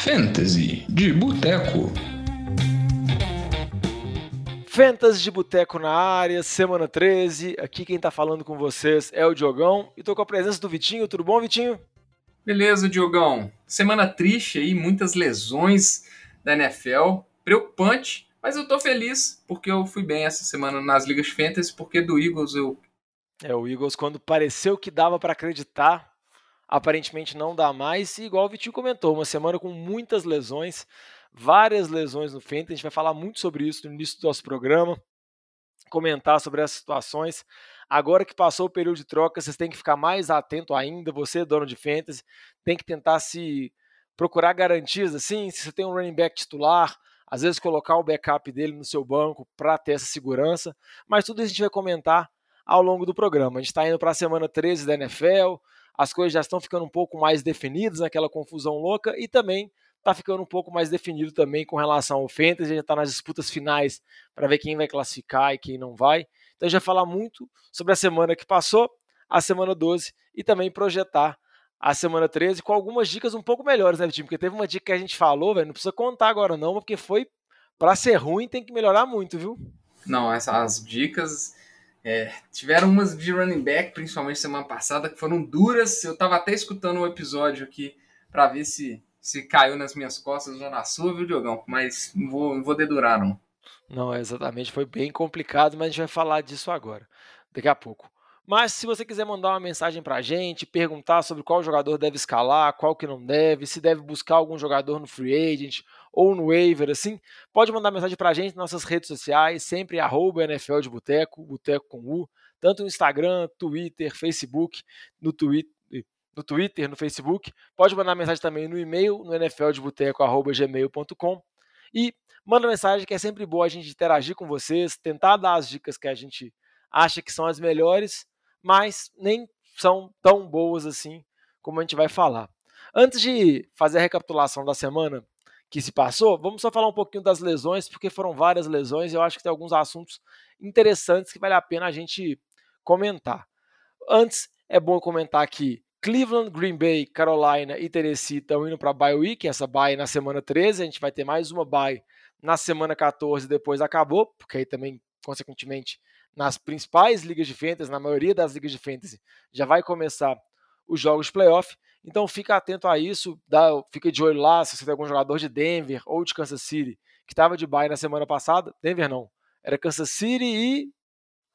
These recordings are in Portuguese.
Fantasy de Boteco. Fantasy de Boteco na área, semana 13. Aqui quem tá falando com vocês é o Diogão e tô com a presença do Vitinho. Tudo bom, Vitinho? Beleza, Diogão. Semana triste aí, muitas lesões da NFL. Preocupante, mas eu tô feliz porque eu fui bem essa semana nas ligas fantasy, porque do Eagles eu. É, o Eagles, quando pareceu que dava para acreditar, aparentemente não dá mais. E igual o Vitinho comentou, uma semana com muitas lesões, várias lesões no Fantasy. A gente vai falar muito sobre isso no início do nosso programa, comentar sobre essas situações. Agora que passou o período de troca, vocês têm que ficar mais atento ainda. Você, dono de Fantasy, tem que tentar se procurar garantias assim. Se você tem um running back titular, às vezes colocar o backup dele no seu banco para ter essa segurança. Mas tudo isso a gente vai comentar ao longo do programa. A gente está indo para a semana 13 da NFL, as coisas já estão ficando um pouco mais definidas, aquela confusão louca, e também está ficando um pouco mais definido também com relação ao Fantasy, gente está nas disputas finais para ver quem vai classificar e quem não vai. Então vai falar muito sobre a semana que passou, a semana 12 e também projetar a semana 13 com algumas dicas um pouco melhores, né, time? Porque teve uma dica que a gente falou, velho, não precisa contar agora não, porque foi para ser ruim tem que melhorar muito, viu? Não, essas dicas é, tiveram umas de running back, principalmente semana passada, que foram duras. Eu tava até escutando um episódio aqui para ver se, se caiu nas minhas costas ou na sua, viu, Diogão? Mas não vou, não vou dedurar, não. Não, exatamente. Foi bem complicado, mas a gente vai falar disso agora, daqui a pouco. Mas se você quiser mandar uma mensagem para a gente, perguntar sobre qual jogador deve escalar, qual que não deve, se deve buscar algum jogador no free agent ou no waiver, assim, pode mandar mensagem para a gente nas nossas redes sociais, sempre arroba NFL de Boteco, Boteco com U, tanto no Instagram, Twitter, Facebook, no Twitter, no Twitter, no Facebook. Pode mandar mensagem também no e-mail, no nfldeboteco.gmail.com. E manda mensagem que é sempre boa a gente interagir com vocês, tentar dar as dicas que a gente acha que são as melhores mas nem são tão boas assim como a gente vai falar. Antes de fazer a recapitulação da semana que se passou, vamos só falar um pouquinho das lesões, porque foram várias lesões e eu acho que tem alguns assuntos interessantes que vale a pena a gente comentar. Antes, é bom comentar que Cleveland, Green Bay, Carolina e Tennessee estão indo para a bye week, essa bye na semana 13, a gente vai ter mais uma bye na semana 14 depois acabou, porque aí também, consequentemente, nas principais ligas de fantasy, na maioria das ligas de fantasy, já vai começar os jogos de playoff. Então fica atento a isso, dá, fica de olho lá se você tem algum jogador de Denver ou de Kansas City que estava de bye na semana passada. Denver não, era Kansas City e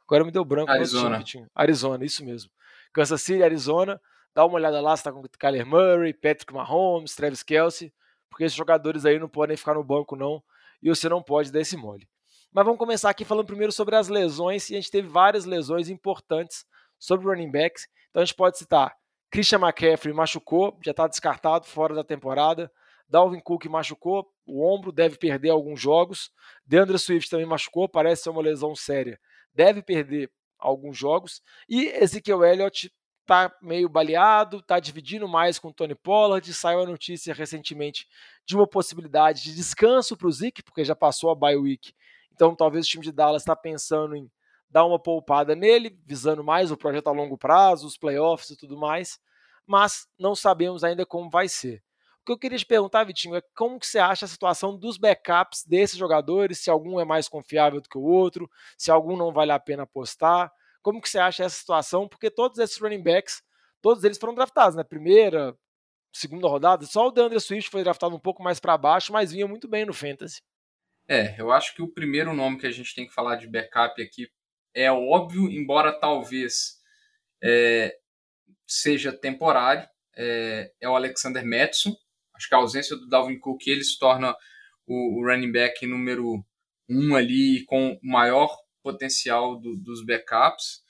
agora me deu branco. Arizona. Time, Arizona, isso mesmo. Kansas City, Arizona. Dá uma olhada lá se está com Kyler Murray, Patrick Mahomes, Travis Kelsey, porque esses jogadores aí não podem ficar no banco não e você não pode dar esse mole. Mas vamos começar aqui falando primeiro sobre as lesões, e a gente teve várias lesões importantes sobre running backs. Então a gente pode citar Christian McCaffrey machucou, já está descartado, fora da temporada. Dalvin Cook machucou, o ombro deve perder alguns jogos. DeAndre Swift também machucou, parece ser uma lesão séria, deve perder alguns jogos. E Ezekiel Elliott está meio baleado, está dividindo mais com o Tony Pollard. Saiu a notícia recentemente de uma possibilidade de descanso para o Zeke, porque já passou a bye week então, talvez o time de Dallas está pensando em dar uma poupada nele, visando mais o projeto a longo prazo, os playoffs e tudo mais, mas não sabemos ainda como vai ser. O que eu queria te perguntar, Vitinho, é como que você acha a situação dos backups desses jogadores, se algum é mais confiável do que o outro, se algum não vale a pena apostar, como que você acha essa situação? Porque todos esses running backs, todos eles foram draftados, né? Primeira, segunda rodada, só o DeAndre Swift foi draftado um pouco mais para baixo, mas vinha muito bem no Fantasy. É, eu acho que o primeiro nome que a gente tem que falar de backup aqui é óbvio, embora talvez é, seja temporário, é, é, o Alexander Madison. Acho que a ausência do Dalvin Cook ele se torna o, o running back número um ali com o maior potencial do, dos backups.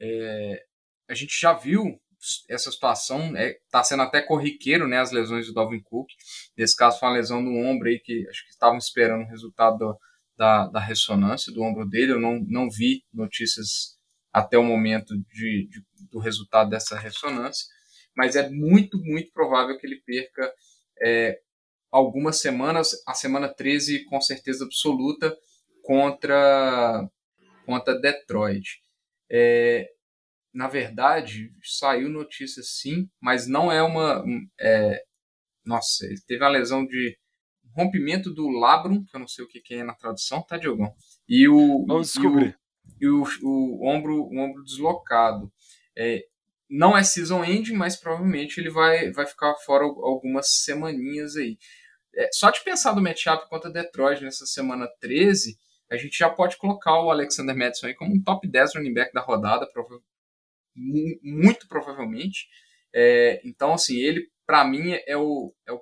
É, a gente já viu essa situação está é, tá sendo até corriqueiro, né, as lesões do Dalvin Cook. Nesse caso foi uma lesão no ombro aí que acho que estavam esperando o resultado do, da, da ressonância do ombro dele. Eu não, não vi notícias até o momento de, de, do resultado dessa ressonância, mas é muito, muito provável que ele perca é, algumas semanas, a semana 13 com certeza absoluta contra, contra Detroit. É, na verdade, saiu notícia sim, mas não é uma. É, nossa, ele teve a lesão de rompimento do labrum, que eu não sei o que, que é na tradução, tá, Diogão? E o, Vamos descobrir. E o, e o, o ombro, o ombro deslocado. É, não é season end, mas provavelmente ele vai, vai ficar fora algumas semaninhas aí. É, só de pensar do matchup contra Detroit nessa semana 13, a gente já pode colocar o Alexander Madison aí como um top 10 running back da rodada, muito provavelmente. É, então, assim, ele, para mim, é o, é o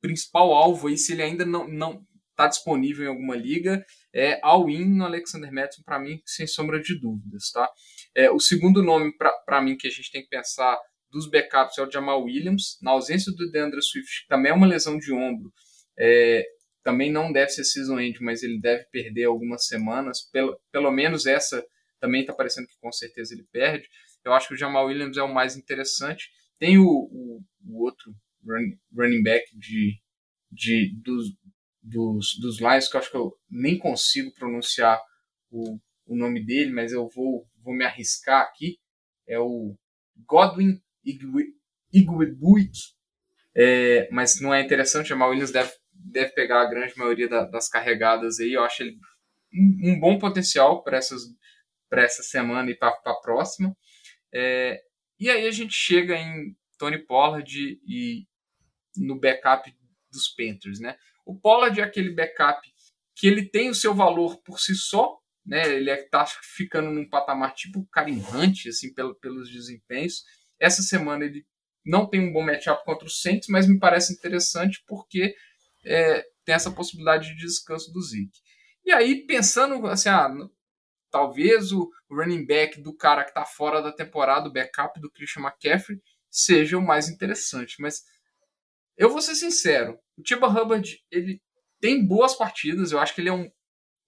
principal alvo aí, se ele ainda não, não está disponível em alguma liga, é all-in no Alexander Madison, para mim, sem sombra de dúvidas, tá? É, o segundo nome, para mim, que a gente tem que pensar dos backups é o Jamal Williams, na ausência do DeAndre Swift, que também é uma lesão de ombro, é, também não deve ser season end, mas ele deve perder algumas semanas, pelo, pelo menos essa também está parecendo que com certeza ele perde. Eu acho que o Jamal Williams é o mais interessante. Tem o, o, o outro run, running back de, de, dos, dos, dos Lions, que eu acho que eu nem consigo pronunciar o, o nome dele, mas eu vou, vou me arriscar aqui. É o Godwin Igwebuik. É, mas não é interessante, Jamal Williams deve, deve pegar a grande maioria da, das carregadas aí. Eu acho ele um, um bom potencial para essas para essa semana e para a próxima. É, e aí a gente chega em Tony Pollard e no backup dos Panthers, né? O Pollard é aquele backup que ele tem o seu valor por si só, né? Ele está ficando num patamar tipo carimbante, assim, pelo, pelos desempenhos. Essa semana ele não tem um bom matchup contra o Saints, mas me parece interessante porque é, tem essa possibilidade de descanso do Zeke. E aí, pensando assim, ah, talvez o running back do cara que está fora da temporada, o backup do Christian McCaffrey, seja o mais interessante. Mas eu vou ser sincero, o Tiba Hubbard ele tem boas partidas, eu acho que ele é um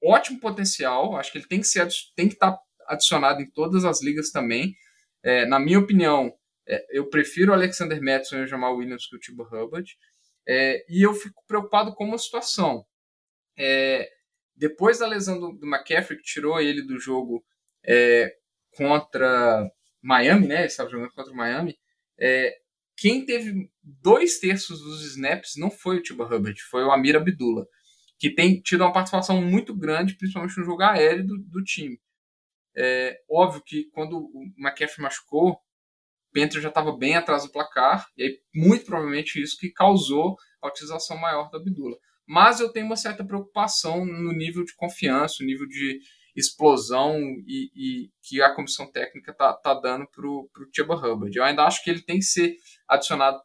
ótimo potencial, acho que ele tem que ser tem que estar tá adicionado em todas as ligas também. É, na minha opinião, é, eu prefiro o Alexander Madison e o Jamal Williams que o Tiba Hubbard. É, e eu fico preocupado com uma situação. É, depois da lesão do, do McCaffrey, que tirou ele do jogo é, contra Miami, né? Ele estava jogando contra Miami. É, quem teve dois terços dos snaps não foi o Tiba Hubbard, foi o Amir Abdullah, que tem tido uma participação muito grande, principalmente no jogo aéreo do, do time. É óbvio que quando o McCaffrey machucou, Panther já estava bem atrás do placar, e aí muito provavelmente isso que causou a utilização maior do Abdullah mas eu tenho uma certa preocupação no nível de confiança, o nível de explosão e, e que a comissão técnica está tá dando para o Chuba Hubbard. Eu ainda acho que ele tem que ser adicionado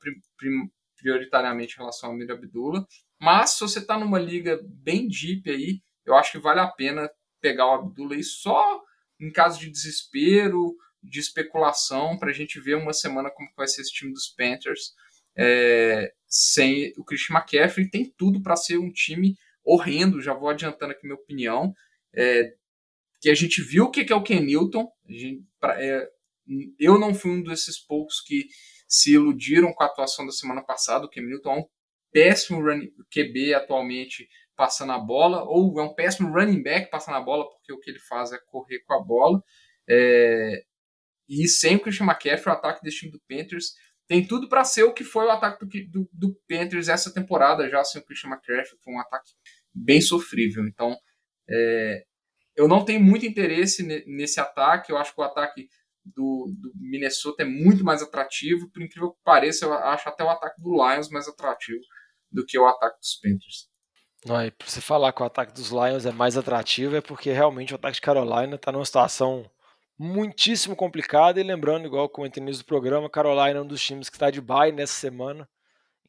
prioritariamente em relação ao Mir Abdullah, mas se você está numa liga bem deep aí, eu acho que vale a pena pegar o Abdullah aí só em caso de desespero, de especulação, para a gente ver uma semana como vai ser esse time dos Panthers é, sem o Christian McCaffrey. Tem tudo para ser um time horrendo, já vou adiantando aqui minha opinião. É, que a gente viu o que é o Ken Newton. Gente, pra, é, eu não fui um desses poucos que se iludiram com a atuação da semana passada. O Ken Newton é um péssimo running, QB atualmente passando a bola, ou é um péssimo running back passando a bola, porque o que ele faz é correr com a bola. É, e sem o Christian McCaffrey, o ataque desse time do Panthers tem tudo para ser o que foi o ataque do, do, do, Panthers essa temporada, já sem o Christian McCaffrey, foi um ataque bem sofrível. Então, é, eu não tenho muito interesse nesse ataque, eu acho que o ataque do, do, Minnesota é muito mais atrativo, por incrível que pareça, eu acho até o ataque do Lions mais atrativo do que o ataque dos Panthers. Não, e pra você falar que o ataque dos Lions é mais atrativo é porque realmente o ataque de Carolina está numa situação muitíssimo complicada. E lembrando, igual comentei no início do programa, Carolina é um dos times que está de bye nessa semana.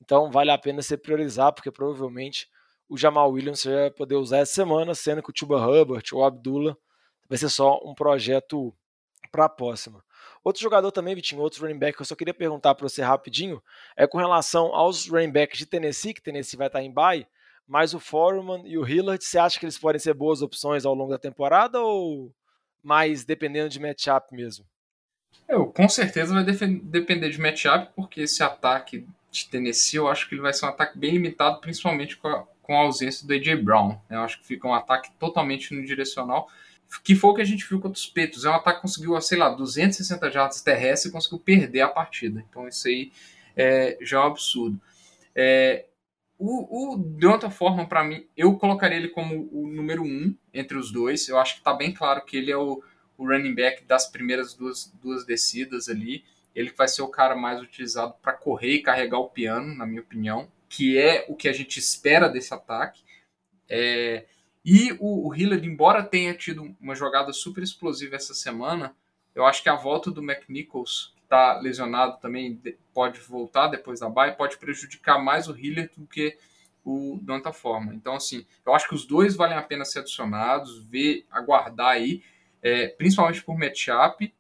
Então vale a pena você priorizar, porque provavelmente o Jamal Williams você vai poder usar essa semana, sendo que o Tuba Hubbard ou o Abdullah vai ser só um projeto para a próxima. Outro jogador também, Vitinho, outro running back que eu só queria perguntar para você rapidinho, é com relação aos running backs de Tennessee, que Tennessee vai estar tá em bye, mas o Foreman e o Hillard, você acha que eles podem ser boas opções ao longo da temporada ou mais dependendo de matchup mesmo? Eu, com certeza vai depender de matchup, porque esse ataque de Tennessee eu acho que ele vai ser um ataque bem limitado, principalmente com a, com a ausência do AJ Brown. Eu acho que fica um ataque totalmente no direcional, que foi o que a gente viu contra os Petos. É um ataque que conseguiu, sei lá, 260 jardas terrestres e conseguiu perder a partida. Então isso aí é, já é um absurdo. É, o, o Deonta Foreman, para mim, eu colocaria ele como o número um entre os dois. Eu acho que está bem claro que ele é o, o running back das primeiras duas, duas descidas ali. Ele vai ser o cara mais utilizado para correr e carregar o piano, na minha opinião, que é o que a gente espera desse ataque. É, e o, o Hillard, embora tenha tido uma jogada super explosiva essa semana, eu acho que a volta do McNichols, está lesionado também, pode voltar depois da bye, pode prejudicar mais o Hillard do que o Donta Forma. Então, assim, eu acho que os dois valem a pena ser adicionados, ver, aguardar aí, é, principalmente por matchup,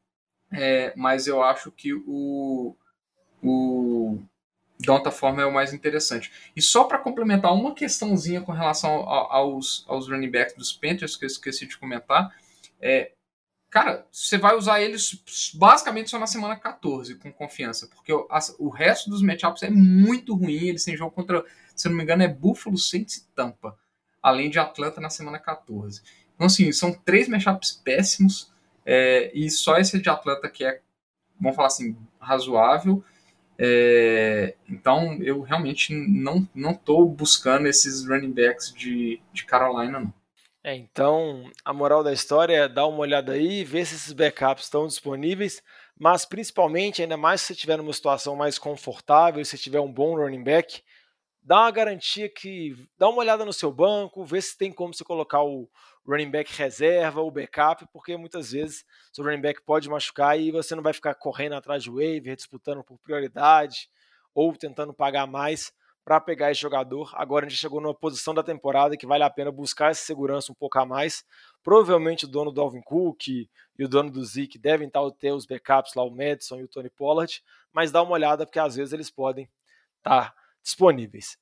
é, mas eu acho que o, o Donta Forma é o mais interessante. E só para complementar uma questãozinha com relação aos, aos running backs dos Panthers, que eu esqueci de comentar, é, cara, você vai usar eles basicamente só na semana 14, com confiança, porque o, o resto dos matchups é muito ruim, eles têm jogo contra, se não me engano, é Buffalo, Saints e Tampa, além de Atlanta na semana 14. Então, assim, são três matchups péssimos, é, e só esse de Atlanta que é, vamos falar assim, razoável, é, então eu realmente não não buscando esses running backs de, de Carolina não. É, então a moral da história é dar uma olhada aí, ver se esses backups estão disponíveis, mas principalmente ainda mais se você estiver numa situação mais confortável, se tiver um bom running back, dá uma garantia que dá uma olhada no seu banco, vê se tem como você colocar o running back reserva, o backup, porque muitas vezes seu running back pode machucar e você não vai ficar correndo atrás de waiver, disputando por prioridade ou tentando pagar mais para pegar esse jogador. Agora a gente chegou numa posição da temporada que vale a pena buscar essa segurança um pouco a mais. Provavelmente o dono do Alvin Cook e o dono do Zeke devem ter os backups lá, o Madison e o Tony Pollard, mas dá uma olhada porque às vezes eles podem estar disponíveis.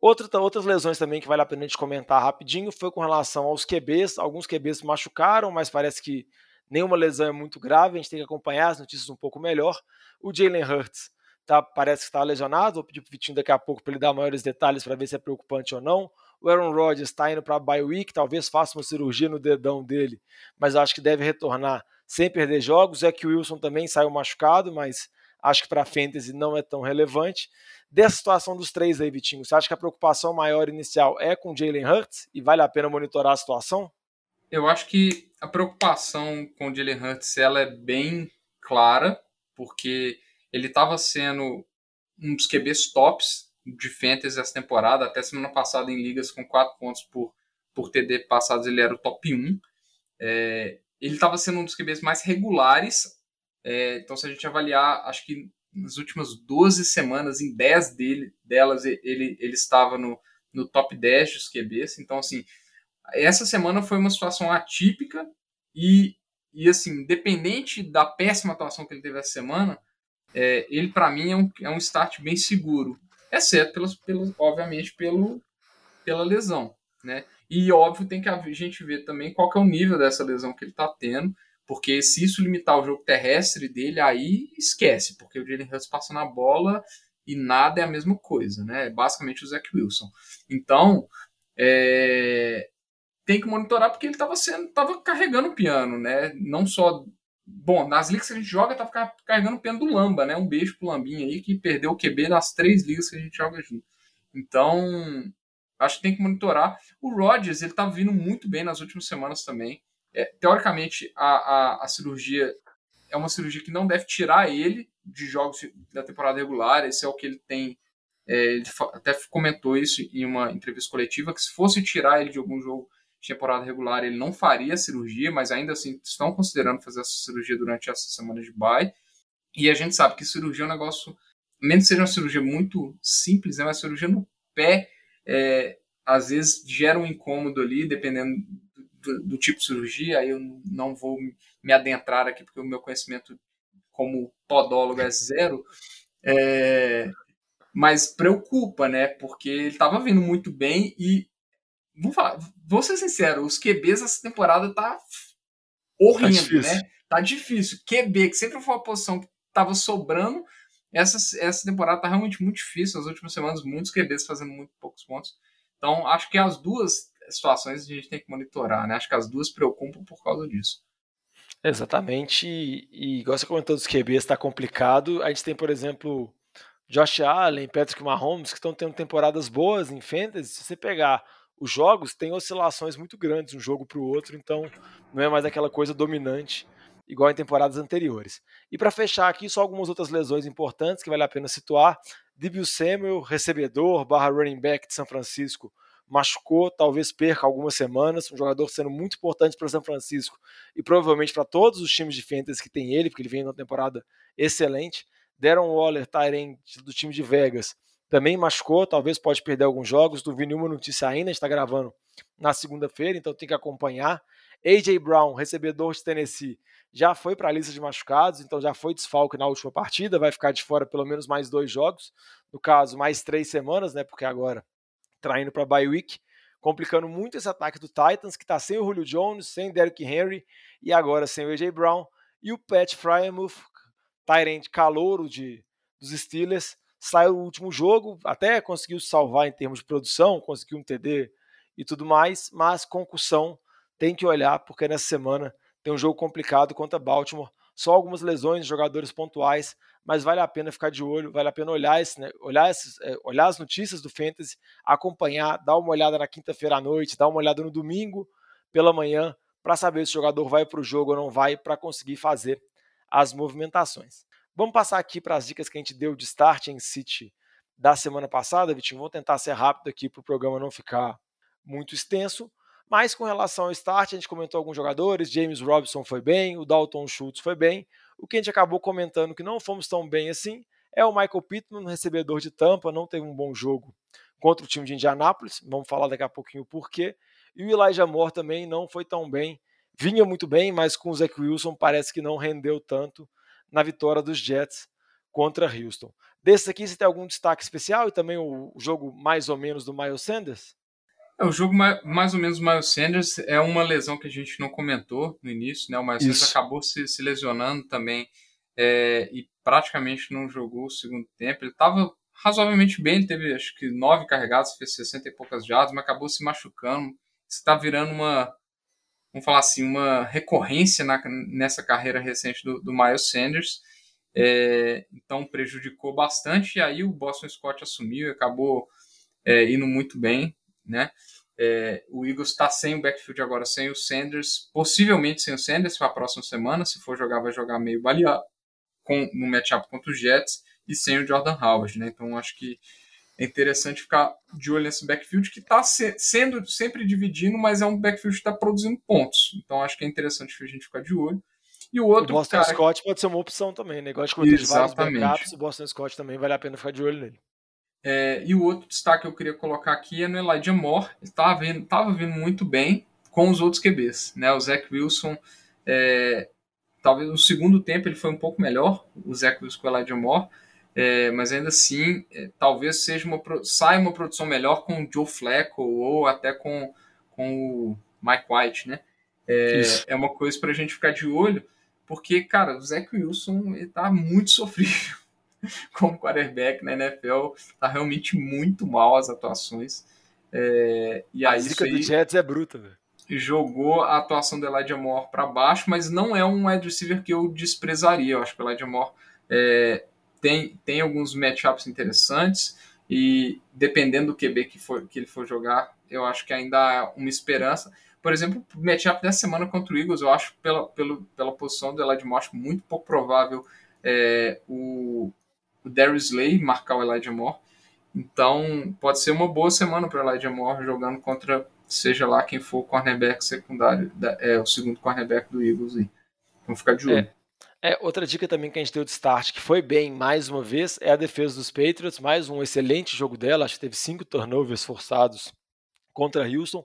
Outra, outras lesões também que vale a pena a gente comentar rapidinho foi com relação aos QBs. Alguns QBs machucaram, mas parece que nenhuma lesão é muito grave. A gente tem que acompanhar as notícias um pouco melhor. O Jalen Hurts tá, parece que está lesionado. Vou pedir para o Vitinho daqui a pouco para ele dar maiores detalhes para ver se é preocupante ou não. O Aaron Rodgers está indo para a bye week, talvez faça uma cirurgia no dedão dele, mas acho que deve retornar sem perder jogos. É que o Wilson também saiu machucado, mas acho que para a fantasy não é tão relevante. Dessa situação dos três aí, Vitinho, você acha que a preocupação maior inicial é com Jalen Hurts e vale a pena monitorar a situação? Eu acho que a preocupação com o Jalen Hurts ela é bem clara, porque ele estava sendo um dos QBs tops de fantasy essa temporada, até semana passada em ligas com 4 pontos por, por TD passados ele era o top 1. É, ele estava sendo um dos QBs mais regulares, é, então se a gente avaliar, acho que nas últimas 12 semanas, em 10 dele, delas, ele, ele estava no, no top 10 dos QBs. Então, assim, essa semana foi uma situação atípica e, e assim, independente da péssima atuação que ele teve essa semana, é, ele, para mim, é um, é um start bem seguro. Exceto, pelas, pelas, obviamente, pelo, pela lesão, né? E, óbvio, tem que a gente ver também qual é o nível dessa lesão que ele está tendo porque se isso limitar o jogo terrestre dele, aí esquece, porque o Jalen Hurts passa na bola e nada é a mesma coisa, né? É basicamente o Zach Wilson. Então, é... tem que monitorar porque ele estava sendo, tava carregando o piano, né? Não só Bom, nas ligas que a gente joga, tá carregando o piano do Lamba, né? Um beijo pro Lambinha aí, que perdeu o QB nas três ligas que a gente joga junto. Então, acho que tem que monitorar. O Rodgers, ele tá vindo muito bem nas últimas semanas também. É, teoricamente, a, a, a, cirurgia é uma cirurgia que não deve tirar ele de jogos da temporada regular. Esse é o que ele tem. É, ele até comentou isso em uma entrevista coletiva: que se fosse tirar ele de algum jogo temporada regular, ele não faria cirurgia, mas ainda assim estão considerando fazer essa cirurgia durante essa semana de bye. E a gente sabe que cirurgia é um negócio, menos seja uma cirurgia muito simples, né, uma cirurgia no pé, é, às vezes gera um incômodo ali, dependendo do, do, tipo de cirurgia, aí eu não vou me adentrar aqui, porque o meu conhecimento como podólogo é zero, é, mas preocupa, né? Porque ele estava vindo muito bem e vou, falar, vou ser sincero, os QBs essa temporada tá horrível, tá né? Tá difícil. QB, que sempre foi uma posição que estava sobrando, essa, essa temporada tá realmente muito difícil. Nas últimas semanas, muitos QBs fazendo muito poucos pontos. Então, acho que as duas situações a gente tem que monitorar, né? Acho que as duas preocupam por causa disso. Exatamente, e, e igual você comentou dos QBs, está complicado. A gente tem, por exemplo, Josh Allen, Patrick Mahomes, que estão tendo temporadas boas em fantasy, se você pegar os jogos, tem oscilações muito grandes de um jogo para o outro, então não é mais aquela coisa dominante igual em temporadas anteriores. E para fechar aqui, só algumas outras lesões importantes que vale a pena situar. Debut Samuel, recebedor, barra running back de São Francisco, machucou, talvez perca algumas semanas, um jogador sendo muito importante para São Francisco e provavelmente para todos os times de fantasy que tem ele, porque ele vem numa temporada excelente. Deram Waller, Tyrant do time de Vegas, também machucou, talvez pode perder alguns jogos. Não vi nenhuma notícia ainda, está gravando na segunda-feira, então tem que acompanhar. AJ Brown, recebedor de Tennessee, já foi para a lista de machucados, então já foi desfalque na última partida, vai ficar de fora pelo menos mais dois jogos, no caso, mais três semanas, né? Porque agora traindo para bye week, complicando muito esse ataque do Titans, que está sem o Julio Jones, sem Derrick Henry e agora sem o AJ Brown. E o Pat Fryermuth, Tyrant calouro de, dos Steelers, saiu o último jogo, até conseguiu salvar em termos de produção, conseguiu um TD e tudo mais, mas concussão tem que olhar, porque nessa semana tem um jogo complicado contra Baltimore. Só algumas lesões, jogadores pontuais, mas vale a pena ficar de olho, vale a pena olhar, esse, né, olhar, esses, é, olhar as notícias do Fantasy, acompanhar, dar uma olhada na quinta-feira à noite, dar uma olhada no domingo pela manhã, para saber se o jogador vai para o jogo ou não vai, para conseguir fazer as movimentações. Vamos passar aqui para as dicas que a gente deu de start em City da semana passada, Vitinho. Vou tentar ser rápido aqui para o programa não ficar muito extenso. Mas com relação ao start, a gente comentou alguns jogadores, James Robinson foi bem, o Dalton Schultz foi bem. O que a gente acabou comentando que não fomos tão bem assim é o Michael Pittman, recebedor de Tampa, não teve um bom jogo contra o time de Indianápolis, vamos falar daqui a pouquinho o porquê. E o Elijah Moore também não foi tão bem, vinha muito bem, mas com o Zach Wilson parece que não rendeu tanto na vitória dos Jets contra Houston. Desses aqui, você tem algum destaque especial e também o jogo mais ou menos do Miles Sanders? É, o jogo mais ou menos Miles Sanders é uma lesão que a gente não comentou no início, né? O Miles Sanders acabou se, se lesionando também é, e praticamente não jogou o segundo tempo. Ele estava razoavelmente bem, ele teve acho que nove carregados, fez 60 e poucas jardas, mas acabou se machucando. Está virando uma, vamos falar assim, uma recorrência na, nessa carreira recente do, do Miles Sanders. É, então prejudicou bastante. E aí o Boston Scott assumiu e acabou é, indo muito bem né? É, o Eagles está sem o backfield agora, sem o Sanders, possivelmente sem o Sanders para a próxima semana. Se for jogar, vai jogar meio baleado com, no matchup contra os Jets e sem o Jordan Howard, né? Então acho que é interessante ficar de olho nesse backfield que está se, sendo sempre dividindo, mas é um backfield que está produzindo pontos. Então acho que é interessante a gente ficar de olho. E o outro. O Boston cara... Scott pode ser uma opção também, negócio né? de vários backups, o Boston Scott também vale a pena ficar de olho nele. É, e o outro destaque que eu queria colocar aqui é no Elijah Moore. Ele estava vindo, tava vindo muito bem com os outros QBs. Né? O Zach Wilson, é, talvez no segundo tempo ele foi um pouco melhor, o Zach Wilson com o Elijah Moore, é, mas ainda assim, é, talvez seja uma, saia uma produção melhor com o Joe Flacco ou até com, com o Mike White. Né? É, é uma coisa para a gente ficar de olho, porque, cara, o Zach Wilson está muito sofrível como quarterback na NFL. Tá realmente muito mal as atuações. É, e aí, a zica do Jets é bruta, velho. Jogou a atuação do Elijah Moore para baixo, mas não é um wide receiver que eu desprezaria. Eu acho que o Elijah Moore é, tem, tem alguns matchups interessantes e dependendo do QB que, for, que ele for jogar, eu acho que ainda há uma esperança. Por exemplo, o matchup dessa semana contra o Eagles, eu acho pela, pela, pela posição do Elijah Moore, acho muito pouco provável é, o, o Darius Slay marcar o Elijah Moore. Então, pode ser uma boa semana para o Elijah Moore jogando contra, seja lá quem for o cornerback secundário, é o segundo cornerback do Eagles. Aí. Vamos ficar de olho. É. É, outra dica também que a gente deu de start, que foi bem mais uma vez, é a defesa dos Patriots. Mais um excelente jogo dela. Acho que teve cinco turnovers forçados contra Houston.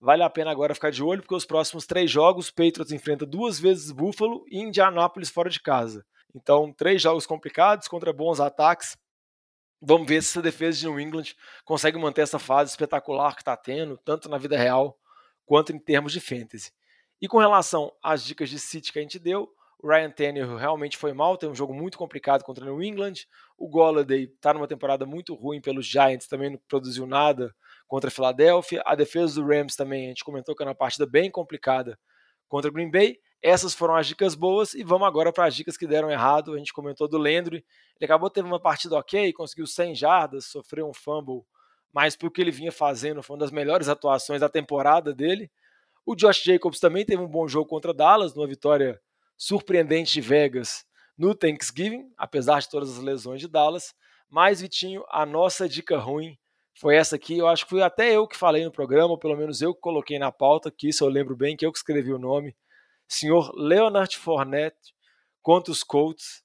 Vale a pena agora ficar de olho, porque os próximos três jogos, Patriots enfrenta duas vezes Buffalo e Indianapolis fora de casa. Então, três jogos complicados contra bons ataques. Vamos ver se essa defesa de New England consegue manter essa fase espetacular que está tendo, tanto na vida real quanto em termos de fantasy. E com relação às dicas de City que a gente deu, o Ryan Tannehill realmente foi mal, tem um jogo muito complicado contra o New England. O Golladay está numa temporada muito ruim pelos Giants, também não produziu nada contra a Philadelphia. A defesa do Rams também, a gente comentou que era uma partida bem complicada contra o Green Bay. essas foram as dicas boas e vamos agora para as dicas que deram errado. A gente comentou do Lendry, ele acabou tendo uma partida ok, conseguiu 100 jardas, sofreu um fumble, mas pelo que ele vinha fazendo, foi uma das melhores atuações da temporada dele. O Josh Jacobs também teve um bom jogo contra Dallas, numa vitória surpreendente de Vegas no Thanksgiving, apesar de todas as lesões de Dallas. Mas, Vitinho, a nossa dica ruim foi essa aqui. Eu acho que fui até eu que falei no programa, ou pelo menos eu que coloquei na pauta, que isso eu lembro bem, que eu que escrevi o nome senhor Leonard Fournette contra os Colts.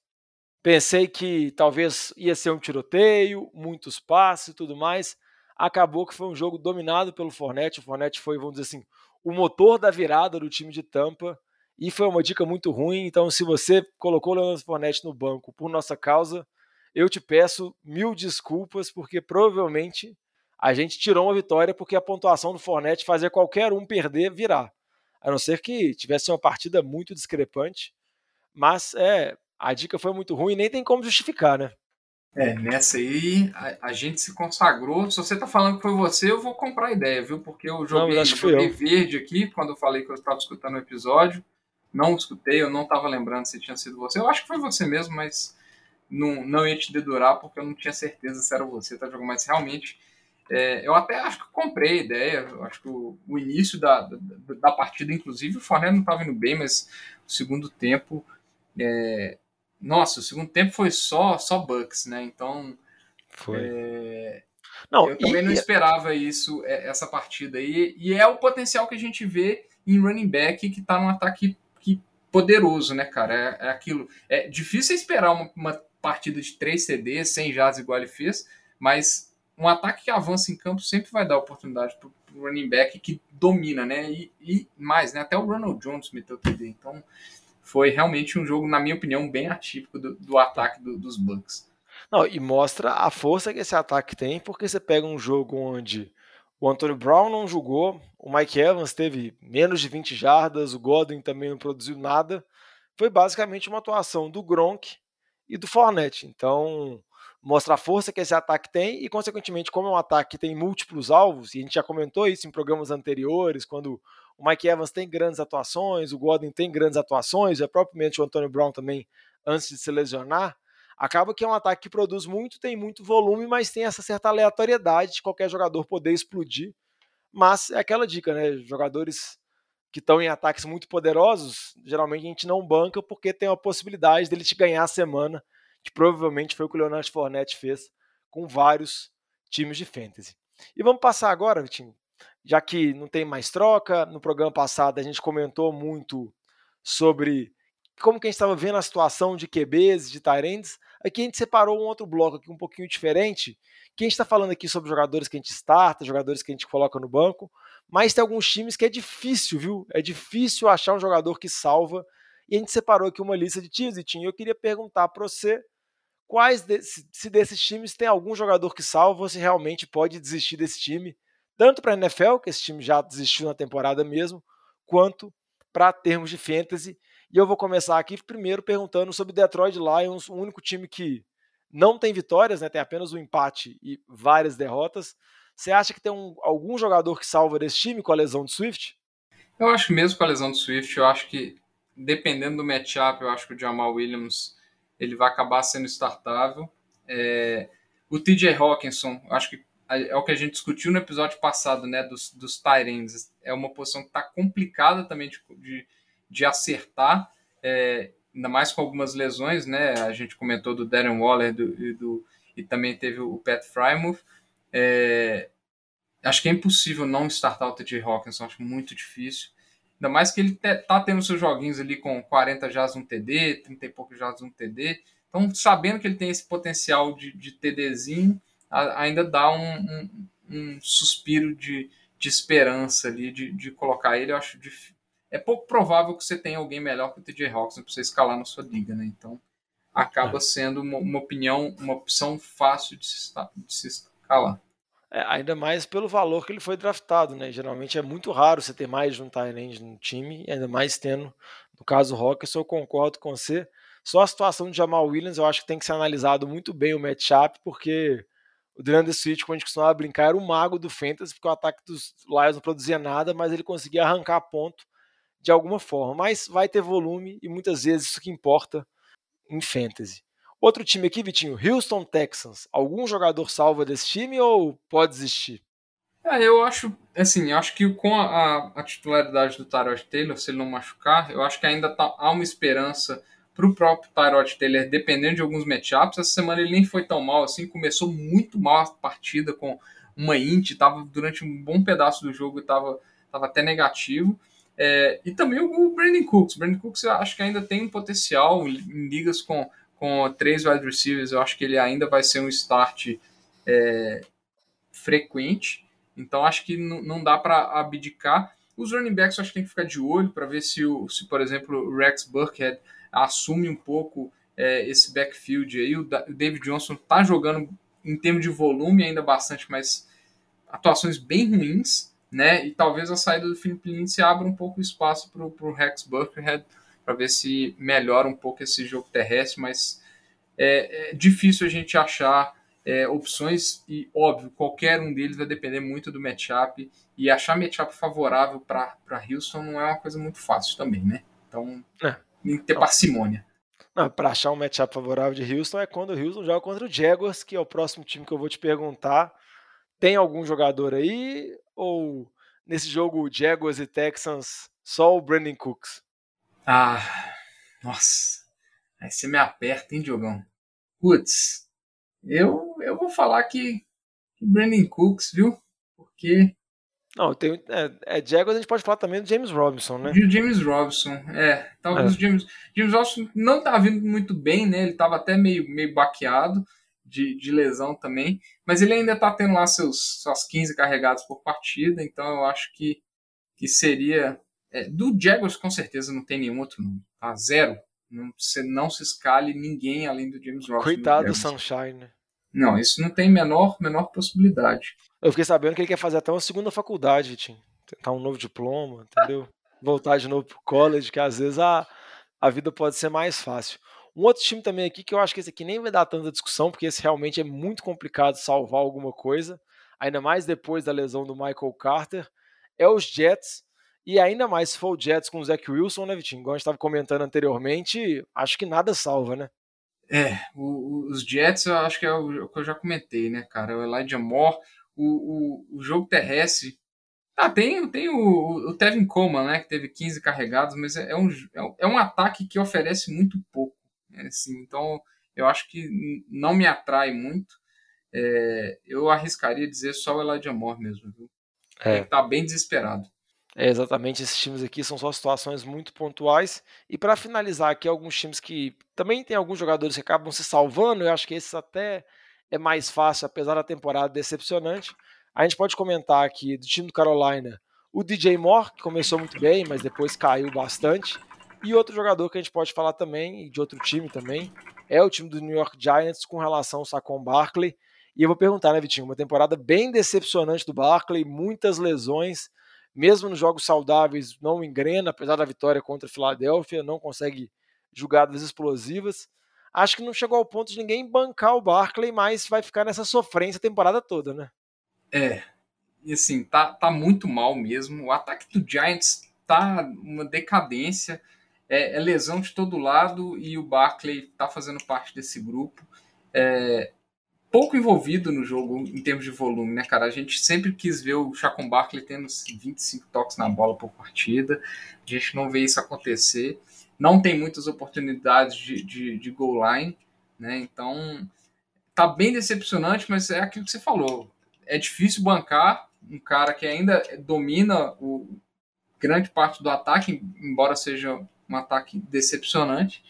Pensei que talvez ia ser um tiroteio, muitos passes e tudo mais. Acabou que foi um jogo dominado pelo Fournette. O Fournette foi, vamos dizer assim, o motor da virada do time de Tampa. E foi uma dica muito ruim. Então, se você colocou o Leonard Fournette no banco por nossa causa, eu te peço mil desculpas, porque provavelmente a gente tirou uma vitória porque a pontuação do Fournette fazia qualquer um perder virar a não ser que tivesse uma partida muito discrepante. Mas é, a dica foi muito ruim, nem tem como justificar, né? É, nessa aí a, a gente se consagrou. Se você tá falando que foi você, eu vou comprar a ideia, viu? Porque eu joguei, não, joguei verde aqui quando eu falei que eu estava escutando o episódio. Não escutei, eu não estava lembrando se tinha sido você. Eu acho que foi você mesmo, mas não, não ia te dedurar porque eu não tinha certeza se era você, tá jogando. Mas realmente é, eu até acho que comprei a ideia, eu acho que o, o início da, da, da, partida, inclusive, o Forné não estava indo bem, mas o segundo tempo. É, nossa, o segundo tempo foi só, só Bucks, né? Então. Foi. É, não, eu também e, não esperava isso, é, essa partida aí. E é o potencial que a gente vê em running back que está num ataque que, poderoso, né, cara? É, é aquilo. É difícil esperar uma, uma partida de 3 CDs, sem jazz igual ele fez, mas um ataque que avança em campo sempre vai dar oportunidade para o running back que domina, né? E, e, mais, né? Até o Ronald Jones meteu TD. Então, foi realmente um jogo, na minha opinião, bem atípico do, do ataque do, dos Bucks. Não, e mostra a força que esse ataque tem, porque você pega um jogo onde o Antonio Brown não jogou, o Mike Evans teve menos de 20 jardas, o Godwin também não produziu nada. Foi basicamente uma atuação do Gronk e do Fournette. Então, mostra a força que esse ataque tem e, consequentemente, como é um ataque que tem múltiplos alvos, e a gente já comentou isso em programas anteriores, quando o Mike Evans tem grandes atuações, o Gordon tem grandes atuações, é propriamente o Antônio Brown também, antes de se lesionar, acaba que é um ataque que produz muito, tem muito volume, mas tem essa certa aleatoriedade de qualquer jogador poder explodir. Mas é aquela dica, né? Jogadores que estão em ataques muito poderosos, geralmente a gente não banca porque tem a possibilidade dele te ganhar a semana que provavelmente foi o que o Leonardo Fournette fez com vários times de fantasy. E vamos passar agora, Vitinho, já que não tem mais troca, no programa passado a gente comentou muito sobre como que a gente estava vendo a situação de QBs, de Tyrands. Aqui a gente separou um outro bloco aqui um pouquinho diferente, que a gente está falando aqui sobre jogadores que a gente starta, jogadores que a gente coloca no banco, mas tem alguns times que é difícil, viu? É difícil achar um jogador que salva. E a gente separou aqui uma lista de times, e eu queria perguntar para você quais se desses times tem algum jogador que salva, você realmente pode desistir desse time, tanto para a NFL, que esse time já desistiu na temporada mesmo, quanto para termos de fantasy. E eu vou começar aqui primeiro perguntando sobre Detroit Lions, o único time que não tem vitórias, né, tem apenas um empate e várias derrotas. Você acha que tem um, algum jogador que salva desse time com a lesão de Swift? Eu acho mesmo com a lesão de Swift, eu acho que dependendo do matchup, eu acho que o Jamal Williams ele vai acabar sendo startável. É, o TJ Hawkinson, acho que é o que a gente discutiu no episódio passado, né, dos, dos. É uma posição que está complicada também de, de, de acertar, é, ainda mais com algumas lesões, né? A gente comentou do Darren Waller do, e, do, e também teve o Pat Frymouth. É, acho que é impossível não startar o TJ Hawkinson, acho muito difícil. Ainda mais que ele tá tendo seus joguinhos ali com 40 jazz um TD, 30 e poucos jazz um TD. Então, sabendo que ele tem esse potencial de, de TDzinho, a, ainda dá um, um, um suspiro de, de esperança ali, de, de colocar ele. Eu acho difícil. É pouco provável que você tenha alguém melhor que o TJ Hawks para você escalar na sua liga, né? Então, acaba é. sendo uma, uma opinião, uma opção fácil de se, de se escalar. É, ainda mais pelo valor que ele foi draftado, né? Geralmente é muito raro você ter mais de um tight no time, ainda mais tendo, no caso, o Rockets, eu concordo com você. Só a situação de Jamal Williams, eu acho que tem que ser analisado muito bem o matchup, porque o DeAndre Swift, quando a gente costumava brincar, era o mago do Fantasy, porque o ataque dos Lions não produzia nada, mas ele conseguia arrancar ponto de alguma forma, mas vai ter volume e muitas vezes isso que importa em fantasy. Outro time aqui, Vitinho, Houston Texans. Algum jogador salva desse time ou pode desistir? É, eu acho, assim, acho que com a, a titularidade do Tyrod Taylor, se ele não machucar, eu acho que ainda tá, há uma esperança para o próprio Tyrod Taylor, dependendo de alguns matchups. Essa semana ele nem foi tão mal assim, começou muito mal a partida com uma int, estava durante um bom pedaço do jogo estava tava até negativo. É, e também o Brandon Cooks. Brandon Cooks eu acho que ainda tem um potencial em ligas com, com três wide receivers. Eu acho que ele ainda vai ser um start é, frequente. Então acho que não dá para abdicar. Os running backs eu acho que tem que ficar de olho para ver se, o, se, por exemplo, o Rex Burkhead assume um pouco é, esse backfield aí. O, David Johnson está jogando em termos de volume ainda bastante, mas atuações bem ruins, né? E talvez a saída do Philip Lindsay abra um pouco espaço para o Rex Burkhead para ver se melhora um pouco esse jogo terrestre, mas é, é difícil a gente achar é, opções e, óbvio, qualquer um deles vai depender muito do matchup e achar matchup favorável para Houston não é uma coisa muito fácil também, né? Então, é. tem que ter parcimônia. Para achar um matchup favorável de Houston é quando o Houston joga contra o Jaguars, que é o próximo time que eu vou te perguntar. Tem algum jogador aí? Ou nesse jogo Jaguars e Texans só o Brandon Cooks? Ah, nossa. Aí você me aperta, hein, Diogão? Putz, eu, eu vou falar que, que Brandon Cooks, viu? Porque. Não, tem, é, é Jaguars, a gente pode falar também do James Robinson, né? De James Robinson, é. Talvez é. o James, James Robinson não tá vindo muito bem, né? Ele tava até meio, meio baqueado de, de lesão também, mas ele ainda tá tendo lá seus, suas 15 carregados por partida, então eu acho que, que seria. É, do Jaguars, com certeza, não tem nenhum outro número, tá? Zero não, você não se escale ninguém além do James Robinson. Coitado do Sunshine, né? Não, isso não tem menor, menor possibilidade. Eu fiquei sabendo que ele quer fazer até uma segunda faculdade, Vitinho. Tentar um novo diploma, entendeu? Voltar de novo pro college, que às vezes a, a vida pode ser mais fácil. Um outro time também aqui que eu acho que esse aqui nem vai dar tanta discussão, porque esse realmente é muito complicado salvar alguma coisa, ainda mais depois da lesão do Michael Carter, é os Jets. E ainda mais se for o Jets com o Zach Wilson, né, Vitinho? Igual a gente estava comentando anteriormente, acho que nada salva, né? É, o, os Jets eu acho que é o, que eu já comentei, né, cara? O Elijah Moore, o, o, o jogo terrestre. Ah, tem, tem o, o Tevin Coleman, né, que teve 15 carregados, mas é, é, um, é um ataque que oferece muito pouco. Assim, então, eu acho que não me atrai muito. É, eu arriscaria dizer só o Elijah Moore mesmo, viu? É. Ele tá bem desesperado. É, exatamente, esses times aqui são só situações muito pontuais. E para finalizar aqui, alguns times que também tem alguns jogadores que acabam se salvando, eu acho que esses até é mais fácil, apesar da temporada decepcionante. A gente pode comentar aqui do time do Carolina, o DJ Moore, que começou muito bem, mas depois caiu bastante. E outro jogador que a gente pode falar também, de outro time também, é o time do New York Giants com relação ao Saquon Barkley. E eu vou perguntar, né, Vitinho? Uma temporada bem decepcionante do Barkley, muitas lesões mesmo nos jogos saudáveis, não engrena, apesar da vitória contra a Filadélfia, não consegue jogadas explosivas. Acho que não chegou ao ponto de ninguém bancar o Barkley, mas vai ficar nessa sofrência a temporada toda, né? É, e assim, tá, tá muito mal mesmo. O ataque do Giants tá uma decadência, é, é lesão de todo lado e o Barkley tá fazendo parte desse grupo. É, pouco envolvido no jogo em termos de volume, né, cara? A gente sempre quis ver o Chacon Barkley tendo 25 toques na bola por partida. A gente não vê isso acontecer. Não tem muitas oportunidades de, de, de goal line, né? Então tá bem decepcionante, mas é aquilo que você falou. É difícil bancar um cara que ainda domina o grande parte do ataque, embora seja um ataque decepcionante.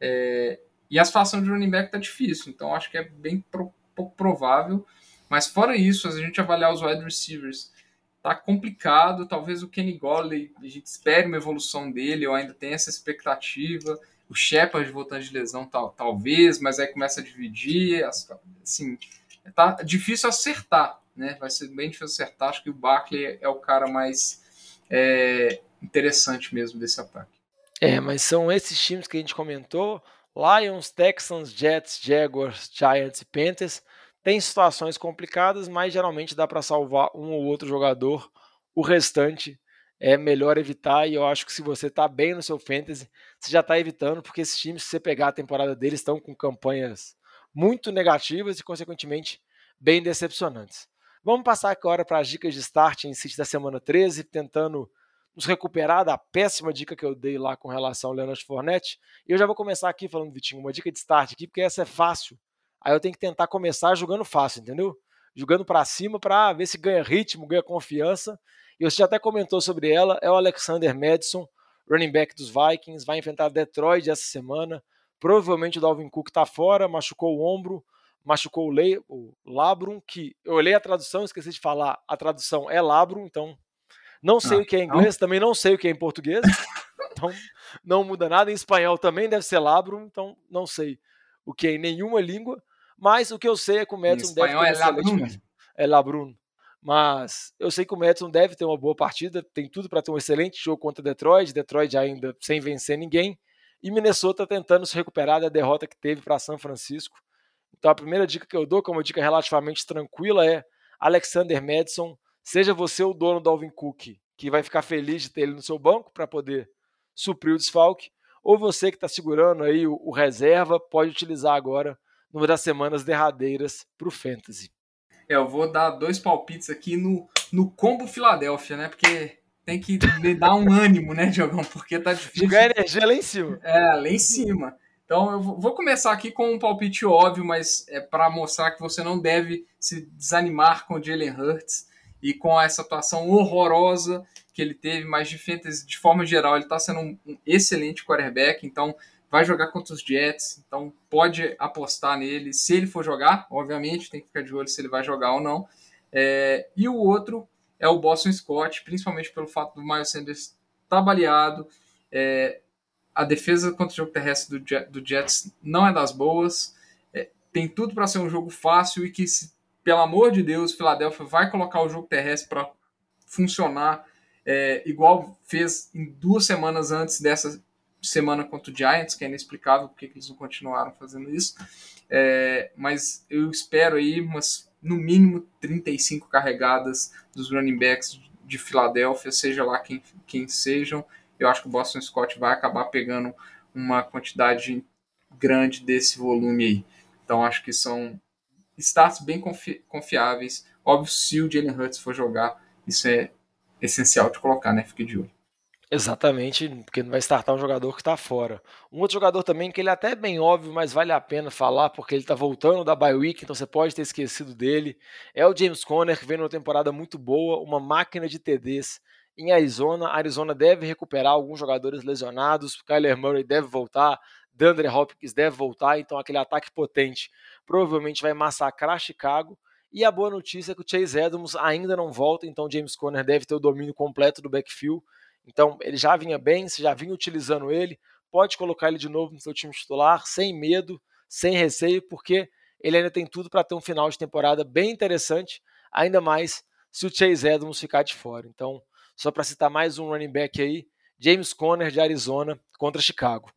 É, e a situação de running back tá difícil, então acho que é bem pouco provável. Mas fora isso, a gente avaliar os wide receivers, tá complicado. Talvez o Kenny Golladay, a gente espere uma evolução dele, eu ainda tenho essa expectativa. O Shepard voltando de lesão, tal, talvez, mas aí começa a dividir. Assim, tá difícil acertar, né? Vai ser bem difícil acertar. Acho que o Barkley é o cara mais é, interessante mesmo desse ataque. É, mas são esses times que a gente comentou. Lions, Texans, Jets, Jaguars, Giants e Panthers tem situações complicadas, mas geralmente dá para salvar um ou outro jogador. O restante é melhor evitar. E eu acho que se você está bem no seu fantasy, você já está evitando, porque esses times, se você pegar a temporada deles, estão com campanhas muito negativas e, consequentemente, bem decepcionantes. Vamos passar agora para as dicas de start em City da semana 13, tentando nos recuperar da péssima dica que eu dei lá com relação ao Leonard Fournette. Eu já vou começar aqui falando, Vitinho, uma dica de start aqui, porque essa é fácil. Aí eu tenho que tentar começar jogando fácil, entendeu? Jogando para cima para ver se ganha ritmo, ganha confiança. E você já até comentou sobre ela, é o Alexander Madison, running back dos Vikings, vai enfrentar Detroit essa semana. Provavelmente o Dalvin Cook está fora, machucou o ombro, machucou o, Le, o Labrum, que eu olhei a tradução, esqueci de falar, a tradução é Labrum, então não sei ah, o que é inglês, não? também não sei o que é em português, então não muda nada. Em espanhol também deve ser Labrum, então não sei o que é em nenhuma língua, mas o que eu sei é que o Madison deve ter é Labrum. É Labrum. Mas eu sei que o Madison deve ter uma boa partida, tem tudo para ter um excelente jogo contra Detroit, Detroit ainda sem vencer ninguém, e Minnesota tentando se recuperar da derrota que teve para São Francisco. Então a primeira dica que eu dou, como uma dica relativamente tranquila, é Alexander Madison, seja você o dono do Alvin Cook, que vai ficar feliz de ter ele no seu banco para poder suprir o desfalque, ou você que está segurando aí o, o, reserva, pode utilizar agora numa das semanas derradeiras para o Fantasy. É, eu vou dar dois palpites aqui no, no combo Filadélfia, né? Porque tem que dar um ânimo, né, Diogão? Porque tá difícil. Jogar energia lá em cima. É, lá em cima. Então eu vou começar aqui com um palpite óbvio, mas é para mostrar que você não deve se desanimar com o Jalen Hurts e com essa atuação horrorosa que ele teve, mas de de forma geral, ele está sendo um, um, excelente quarterback, então vai jogar contra os Jets, então pode apostar nele, se ele for jogar, obviamente, tem que ficar de olho se ele vai jogar ou não. É, e o outro é o Boston Scott, principalmente pelo fato do Miles Sanders estar tá baleado, é, a defesa contra o jogo terrestre do, do Jets não é das boas. É, tem tudo para ser um jogo fácil e que, se, pelo amor de Deus, Philadelphia vai colocar o jogo terrestre para funcionar é, igual fez em duas semanas antes dessa semana contra o Giants, que é inexplicável porque eles não continuaram fazendo isso. É, mas eu espero aí umas, no mínimo, 35 carregadas dos running backs de Filadélfia, seja lá quem, quem sejam eu acho que o Boston Scott vai acabar pegando uma quantidade grande desse volume aí. Então acho que são starts bem confi confiáveis. Óbvio, se o Jalen Hurts for jogar, isso é essencial de colocar, né? Fique de olho. Exatamente, porque não vai startar um jogador que está fora. Um outro jogador também que ele é até bem óbvio, mas vale a pena falar porque ele está voltando da bye week, então você pode ter esquecido dele. É o James Conner, que vem numa temporada muito boa, uma máquina de TDs em Arizona. Arizona deve recuperar alguns jogadores lesionados, Kyler Murray deve voltar, DeAndre Hopkins deve voltar, então aquele ataque potente provavelmente vai massacrar Chicago. E a boa notícia é que o Chase Edmonds ainda não volta, então James Conner deve ter o domínio completo do backfield. Então ele já vinha bem, você já vinha utilizando ele, pode colocar ele de novo no seu time titular, sem medo, sem receio, porque ele ainda tem tudo para ter um final de temporada bem interessante, ainda mais se o Chase Edmonds ficar de fora. Então, só para citar mais um running back aí, James Conner de Arizona contra Chicago.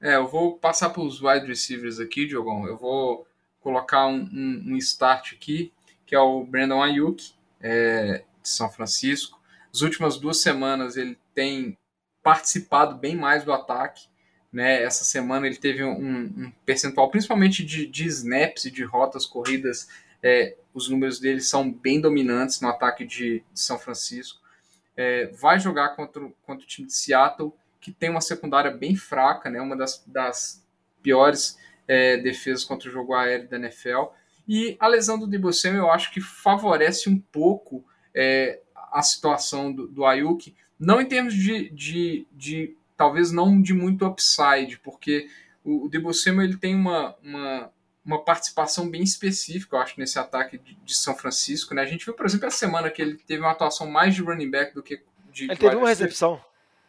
É, eu vou passar para os wide receivers aqui, Diogão. Eu vou colocar um, um, um, start aqui, que é o Brandon Ayuk, é, de São Francisco. As últimas duas semanas ele tem participado bem mais do ataque. Né? Essa semana ele teve um, um percentual, principalmente de, de, snaps e de rotas corridas. É, os números dele são bem dominantes no ataque de, de São Francisco é, vai jogar contra, contra o time de Seattle, que tem uma secundária bem fraca, né, uma das, das piores é, defesas contra o jogo aéreo da NFL. E a lesão do Debo eu acho que favorece um pouco é, a situação do, do Ayuk, não em termos de, de, de, talvez não de muito upside, porque o, o Debo ele tem uma, uma uma participação bem específica, eu acho, nesse ataque de, de, São Francisco. Né? A gente viu, por exemplo, essa semana que ele teve uma atuação mais de running back do que de. Ele teve uma recepção.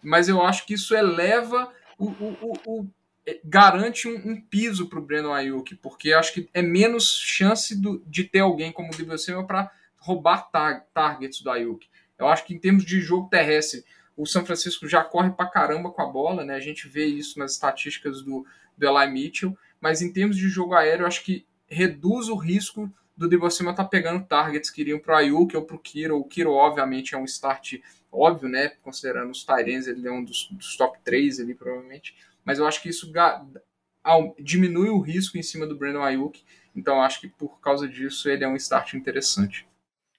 Mas eu acho que isso eleva o, o, o, o é, garante um, um piso para o Brandon Ayuk, porque acho que é menos chance do, de ter alguém como o Devil para roubar tar, targets do Ayuk. Eu acho que em termos de jogo terrestre, o São Francisco já corre para caramba com a bola, né? A gente vê isso nas estatísticas do, do Eli Mitchell mas em termos de jogo aéreo, acho que reduz o risco do Debo Samuel tá pegando targets que iriam pro Ayuk ou pro Kiro. O Kiro, obviamente, é um start óbvio, né? Considerando os Tyrens, ele é um dos, dos top 3 ali, provavelmente. Mas eu acho que isso diminui o risco em cima do Brandon Ayuk. Então acho que por causa disso ele é um start interessante.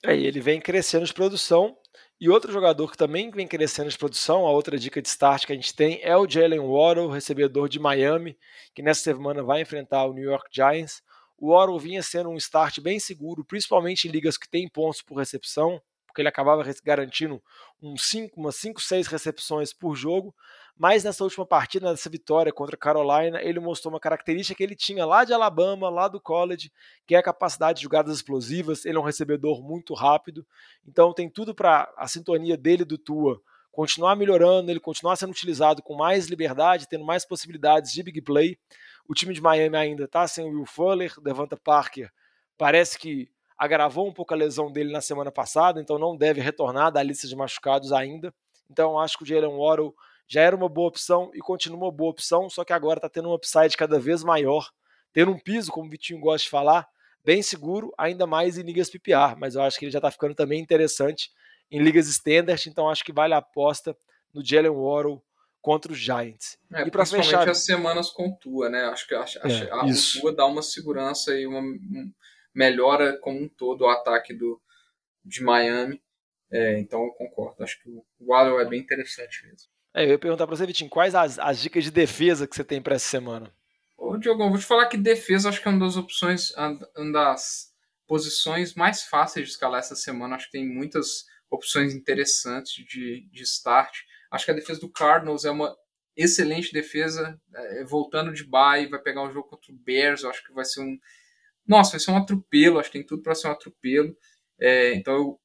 É, ele vem crescendo de produção. E outro jogador que também vem crescendo de produção, a outra dica de start que a gente tem é o Jalen Waddle, recebedor de Miami, que nessa semana vai enfrentar o New York Giants. O Waddle vinha sendo um start bem seguro, principalmente em ligas que tem pontos por recepção, porque ele acabava garantindo uns 5, umas 5, 6 recepções por jogo, mas nessa última partida, nessa vitória contra a Carolina, ele mostrou uma característica que ele tinha lá de Alabama, lá do college, que é a capacidade de jogadas explosivas. Ele é um recebedor muito rápido, então tem tudo para a sintonia dele do Tua continuar melhorando, ele continuar sendo utilizado com mais liberdade, tendo mais possibilidades de big play. O time de Miami ainda está sem o Will Fuller, Devonta Parker parece que agravou um pouco a lesão dele na semana passada, então não deve retornar da lista de machucados ainda. Então acho que o Jalen Waddle já era uma boa opção e continua uma boa opção, só que agora está tendo um upside cada vez maior, tendo um piso, como o Vitinho gosta de falar, bem seguro, ainda mais em ligas PPR, mas eu acho que ele já está ficando também interessante em ligas standard, então acho que vale a aposta no Jalen Waddle contra os Giants. É, e principalmente fechar... as semanas com Tua, né? Acho que acho, é, a. Tua dá uma segurança e uma melhora como um todo o ataque do, de Miami. É, então eu concordo. Acho que o Waddle é bem interessante mesmo. É, eu ia perguntar para você, Vitinho, quais as, as dicas de defesa que você tem para essa semana? Ô, Diogão, vou te falar que defesa acho que é uma das opções, uma das posições mais fáceis de escalar essa semana. Acho que tem muitas opções interessantes de, de start. Acho que a defesa do Cardinals é uma excelente defesa, é, voltando de bye, vai pegar um jogo contra o Bears, acho que vai ser um... Nossa, vai ser um atropelo, acho que tem tudo para ser um atropelo. É, então eu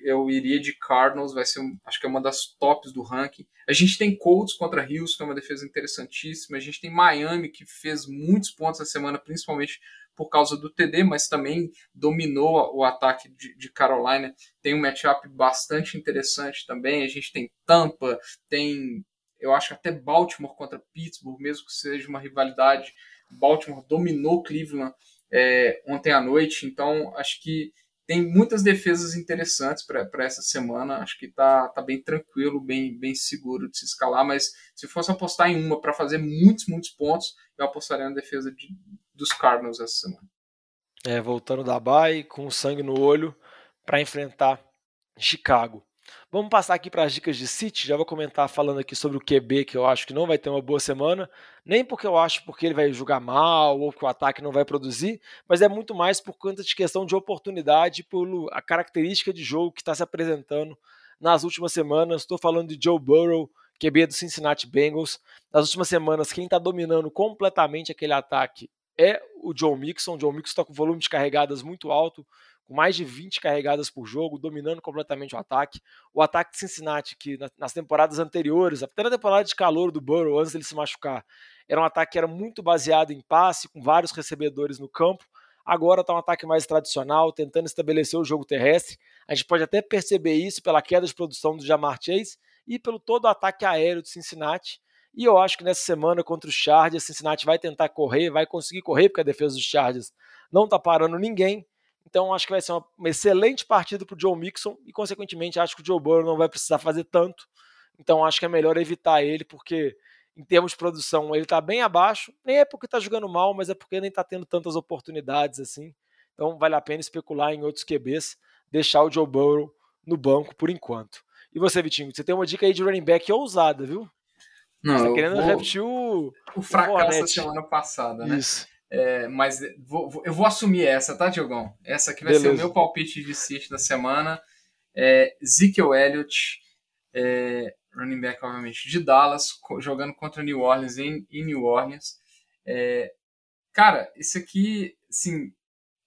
eu iria de Cardinals, vai ser, acho que é uma das tops do ranking. A gente tem Colts contra Houston, que é uma defesa interessantíssima. A gente tem Miami, que fez muitos pontos essa semana, principalmente por causa do TD, mas também dominou o ataque de, de Carolina. Tem um matchup bastante interessante também. A gente tem Tampa, tem, eu acho até Baltimore contra Pittsburgh, mesmo que seja uma rivalidade. Baltimore dominou Cleveland é, ontem à noite, então acho que tem muitas defesas interessantes para essa semana. Acho que tá, tá bem tranquilo, bem, bem seguro de se escalar. Mas se fosse apostar em uma para fazer muitos, muitos pontos, eu apostaria na defesa de, dos Cardinals essa semana. É, voltando da Bay com sangue no olho para enfrentar Chicago. Vamos passar aqui para as dicas de City. Já vou comentar falando aqui sobre o QB, que eu acho que não vai ter uma boa semana. Nem porque eu acho porque ele vai jogar mal ou que o ataque não vai produzir, mas é muito mais por conta de questão de oportunidade, por a característica de jogo que está se apresentando nas últimas semanas. Estou falando de Joe Burrow, QB do Cincinnati Bengals. Nas últimas semanas, quem está dominando completamente aquele ataque é o Joe Mixon. O Joe Mixon está com volume de carregadas muito alto, com mais de 20 carregadas por jogo, dominando completamente o ataque. O ataque de Cincinnati, que nas temporadas anteriores, até na temporada de calor do Burrow, antes dele se machucar, era um ataque que era muito baseado em passe, com vários recebedores no campo. Agora está um ataque mais tradicional, tentando estabelecer o jogo terrestre. A gente pode até perceber isso pela queda de produção do Jamar Chase e pelo todo o ataque aéreo de Cincinnati. E eu acho que nessa semana contra os Chargers, Cincinnati vai tentar correr, vai conseguir correr, porque a defesa dos Chargers não está parando ninguém. Então acho que vai ser uma, uma excelente partida para o Joe Mixon e, consequentemente, acho que o Joe Burrow não vai precisar fazer tanto. Então acho que é melhor evitar ele, porque em termos de produção ele está bem abaixo. Nem é porque está jogando mal, mas é porque nem está tendo tantas oportunidades assim. Então vale a pena especular em outros QBs, deixar o Joe Burrow no banco por enquanto. E você, Vitinho, você tem uma dica aí de running back ousada, viu? Não, você tá querendo vou... repetir o, o fracasso da semana passada, né? Isso. É, mas vou, eu vou assumir essa, tá, Diogão? Essa aqui vai Beleza. ser o meu palpite de City da semana. É, Ezekiel Elliott, é, running back, obviamente, de Dallas, jogando contra New Orleans em, em New Orleans. É, cara, isso aqui, assim,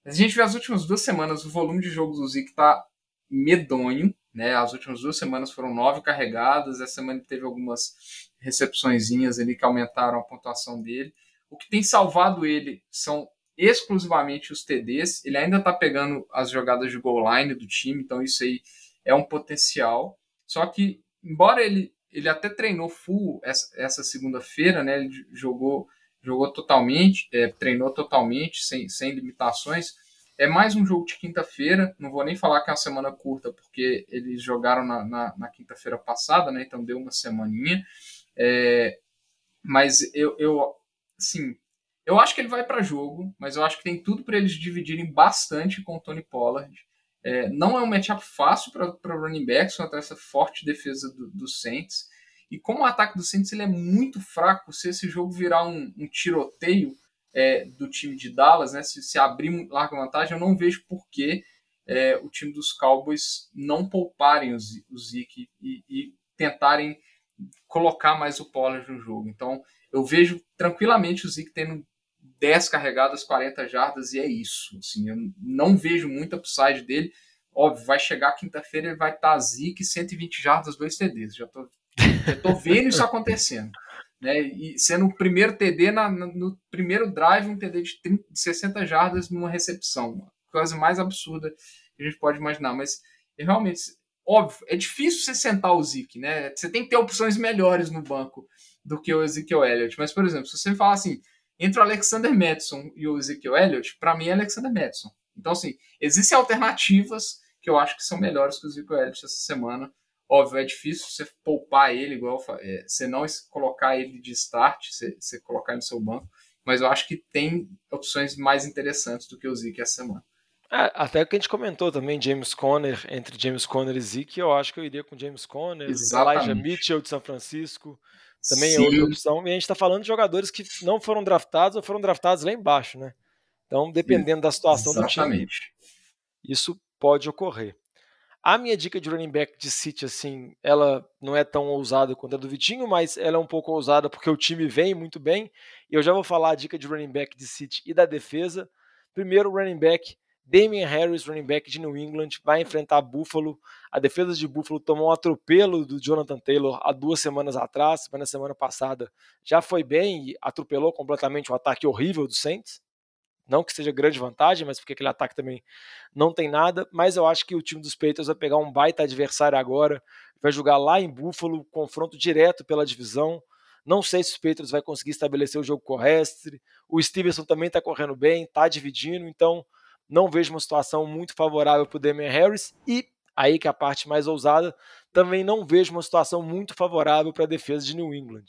a gente vê as últimas duas semanas, o volume de jogos do Zeke tá medonho, né? As últimas duas semanas foram nove carregadas, essa semana teve algumas recepçõezinhas ali que aumentaram a pontuação dele. O que tem salvado ele são exclusivamente os TDs. Ele ainda está pegando as jogadas de goal line do time, então isso aí é um potencial. Só que, embora ele, ele até treinou full essa, essa segunda-feira, né? Ele jogou, jogou totalmente, é, treinou totalmente, sem, sem limitações. É mais um jogo de quinta-feira, não vou nem falar que é uma semana curta, porque eles jogaram na, na, na quinta-feira passada, né? Então deu uma semaninha. É, mas eu, eu, assim, eu acho que ele vai para jogo, mas eu acho que tem tudo para eles dividirem bastante com o Tony Pollard. É, não é um matchup fácil para running backs contra essa forte defesa do, do Saints. E como o ataque do Saints ele é muito fraco, se esse jogo virar um, um tiroteio é, do time de Dallas, né, se, se abrir larga vantagem, eu não vejo por que é, o time dos Cowboys não pouparem o, o Zeke e, e tentarem colocar mais o Pollard no jogo. Então, eu vejo tranquilamente o Zeke tendo 10 carregadas, 40 jardas, e é isso. Assim, eu não vejo muita upside dele. Óbvio, vai chegar quinta-feira, ele vai estar Zeke, 120 jardas, 2 TDs. Já tô, já tô vendo isso acontecendo. Né? E sendo o primeiro TD na, no primeiro drive, um TD de, 30, de 60 jardas numa recepção. Coisa mais absurda que a gente pode imaginar. Mas realmente, óbvio, é difícil você sentar o Zeke, né? Você tem que ter opções melhores no banco do que o Ezekiel Elliott. Mas, por exemplo, se você falar assim, entre o Alexander Madison e o Ezekiel Elliott, para mim é Alexander Madison. Então, assim, existem alternativas que eu acho que são melhores que o Ezekiel Elliott essa semana. Óbvio, é difícil você poupar ele, igual é, você não colocar ele de start, você, você colocar ele no seu banco, mas eu acho que tem opções mais interessantes do que o Zeke essa semana. É, até que a gente comentou também, James Conner, entre James Conner e Zeke, eu acho que eu iria com James Conner, Exatamente. Elijah Mitchell de São Francisco, também Sim. é outra opção. E a gente está falando de jogadores que não foram draftados ou foram draftados lá embaixo, né? Então, dependendo da situação Exatamente. do time, isso pode ocorrer. A minha dica de running back de City, assim, ela não é tão ousada quanto a do Vitinho, mas ela é um pouco ousada porque o time vem muito bem. E eu já vou falar a dica de running back de City e da defesa. Primeiro, running back Damian Harris, running back de New England, vai enfrentar Buffalo. A defesa de Buffalo tomou um atropelo do Jonathan Taylor há duas semanas atrás, mas na semana passada já foi bem e atropelou completamente o ataque horrível do Saints. Não que seja grande vantagem, mas porque aquele ataque também não tem nada. Mas eu acho que o time dos Patriots vai pegar um baita adversário agora, vai jogar lá em Buffalo, confronto direto pela divisão. Não sei se os Patriots vai conseguir estabelecer o jogo correto. O Stevenson também está correndo bem, está dividindo, então não vejo uma situação muito favorável para o Damian Harris e aí que é a parte mais ousada, também não vejo uma situação muito favorável para a defesa de New England.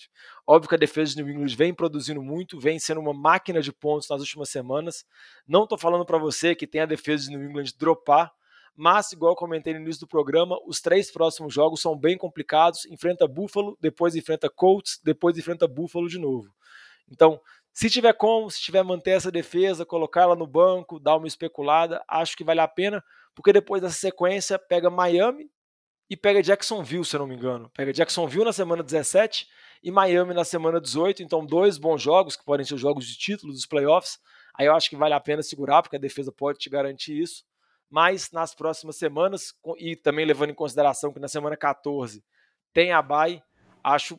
Óbvio que a defesa de New England vem produzindo muito, vem sendo uma máquina de pontos nas últimas semanas. Não estou falando para você que tem a defesa de New England dropar, mas, igual eu comentei no início do programa, os três próximos jogos são bem complicados. Enfrenta Buffalo, depois enfrenta Colts, depois enfrenta Buffalo de novo. Então, se tiver como, se tiver manter essa defesa, colocar ela no banco, dar uma especulada, acho que vale a pena, porque depois dessa sequência pega Miami e pega Jacksonville, se eu não me engano. Pega Jacksonville na semana 17 e Miami na semana 18, então dois bons jogos, que podem ser jogos de título dos playoffs. Aí eu acho que vale a pena segurar, porque a defesa pode te garantir isso. Mas nas próximas semanas, e também levando em consideração que na semana 14 tem a bye, acho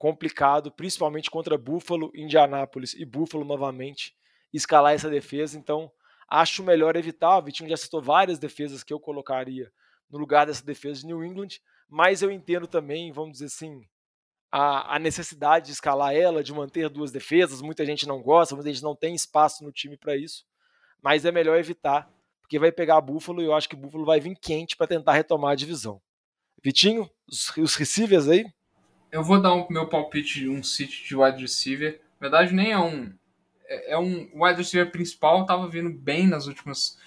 complicado, principalmente contra Buffalo, Indianápolis e Buffalo novamente, escalar essa defesa. Então, acho melhor evitar. O Vitinho já citou várias defesas que eu colocaria no lugar dessa defesa de New England, mas eu entendo também, vamos dizer assim, a, a, necessidade de escalar ela, de manter duas defesas. Muita gente não gosta, muita gente não tem espaço no time para isso, mas é melhor evitar, porque vai pegar Buffalo e eu acho que Buffalo vai vir quente para tentar retomar a divisão. Vitinho, os, os receivers aí? Eu vou dar o um, meu palpite de um City de wide receiver. Na verdade, nem é um. É, é um wide receiver principal, estava vindo bem nas últimas,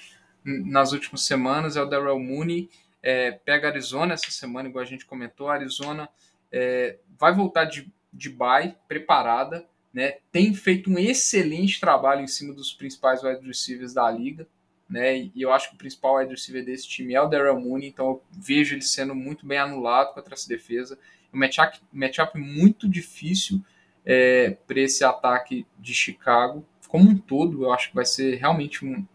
nas últimas semanas. É o Darrell Mooney. É, pega Arizona essa semana, igual a gente comentou. Arizona é, vai voltar de, de bye, preparada. Né, tem feito um excelente trabalho em cima dos principais wide receivers da liga. Né, e eu acho que o principal wide receiver desse time é o Darrell Mooney, então eu vejo ele sendo muito bem anulado contra essa defesa um matchup, muito difícil é, para esse ataque de Chicago. Como um todo, eu acho que vai ser realmente um,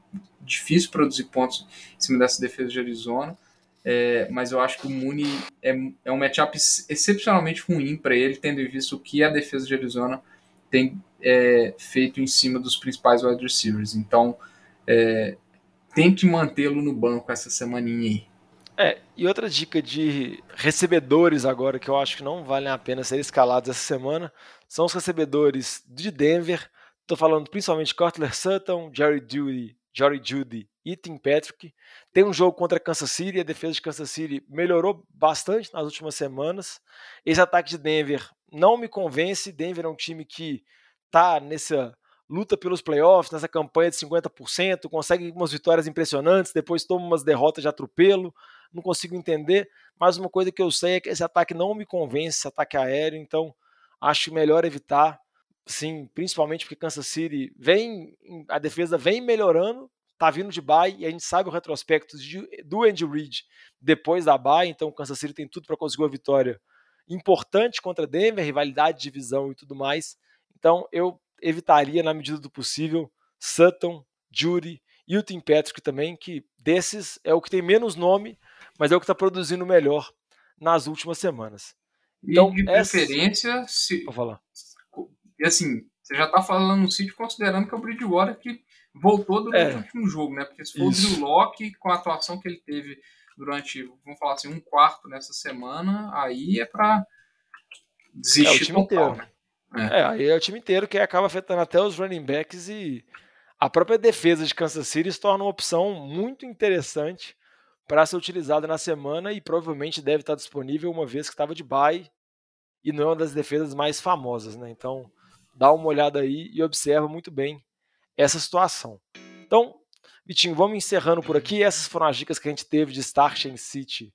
difícil produzir pontos em cima dessa defesa de Arizona. É, mas eu acho que o Mooney é, é um matchup excepcionalmente ruim para ele, tendo em vista o que a defesa de Arizona tem é, feito em cima dos principais wide receivers. Então, é, tem que mantê-lo no banco essa semaninha aí. É, e outra dica de recebedores agora que eu acho que não valem a pena ser escalados essa semana são os recebedores de Denver. Estou falando principalmente Cortler Sutton, Jerry Judy, Jerry Judy e Tim Patrick. Tem um jogo contra Kansas City, a defesa de Kansas City melhorou bastante nas últimas semanas. Esse ataque de Denver não me convence. Denver é um time que está nessa luta pelos playoffs, nessa campanha de 50%, consegue umas vitórias impressionantes, depois toma umas derrotas de atropelo. Não consigo entender, mas uma coisa que eu sei é que esse ataque não me convence, esse ataque aéreo, então acho melhor evitar. Sim, principalmente porque Kansas City vem, a defesa vem melhorando, tá vindo de bye e a gente sabe o retrospecto de, do Andy Reid depois da bye, então Kansas City tem tudo para conseguir uma vitória importante contra Denver, rivalidade de divisão e tudo mais. Então eu evitaria na medida do possível Sutton, Judy e o Tim Patrick também, que desses é o que tem menos nome, mas é o que está produzindo melhor nas últimas semanas. Então, e de preferência, essa... se... Vou falar. E assim, você já está falando no sítio considerando que é o Bridgewater que voltou durante é. o último jogo, né? Porque se for Isso. o Drew Locke, com a atuação que ele teve durante, vamos falar assim, um quarto nessa semana, aí é para desistir é, o time total, inteiro. Né? É. é, aí é o time inteiro que acaba afetando até os running backs e a própria defesa de Kansas City se torna uma opção muito interessante para ser utilizada na semana e provavelmente deve estar disponível uma vez que estava de bye e não é uma das defesas mais famosas, né? Então, dá uma olhada aí e observa muito bem essa situação. Então, Vitinho, vamos encerrando por aqui. Essas foram as dicas que a gente teve de Starshine City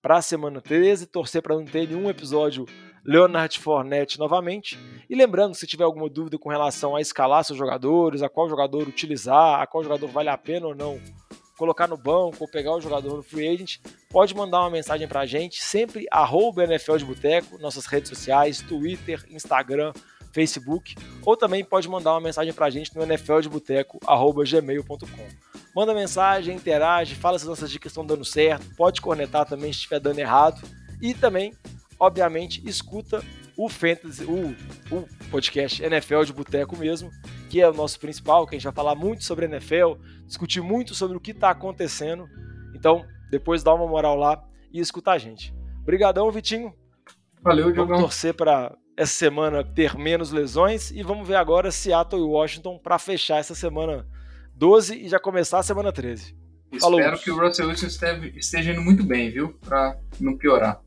para a semana 13. Torcer para não ter nenhum episódio Leonard Fournette novamente. E lembrando, se tiver alguma dúvida com relação a escalar seus jogadores, a qual jogador utilizar, a qual jogador vale a pena ou não colocar no banco ou pegar o jogador no free agent, pode mandar uma mensagem para a gente, sempre arroba NFL de Boteco, nossas redes sociais, Twitter, Instagram, Facebook, ou também pode mandar uma mensagem para a gente no nfldeboteco.gmail.com. Manda mensagem, interage, fala se nossas dicas estão dando certo, pode cornetar também se estiver dando errado, e também, obviamente, escuta o Fantasy, o, o podcast NFL de Boteco mesmo, que é o nosso principal, que a gente vai falar muito sobre NFL, discutir muito sobre o que está acontecendo. Então, depois dá uma moral lá e escuta a gente. Obrigadão, Vitinho. Valeu, Vamos Diogão. torcer para essa semana ter menos lesões e vamos ver agora Seattle e Washington para fechar essa semana 12 e já começar a semana 13. Falou. Espero que o Russell Wilson esteja indo muito bem, viu? Para não piorar.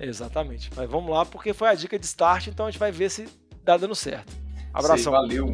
Exatamente. Mas vamos lá, porque foi a dica de start, então a gente vai ver se dá dando certo. Abração. Sei, valeu.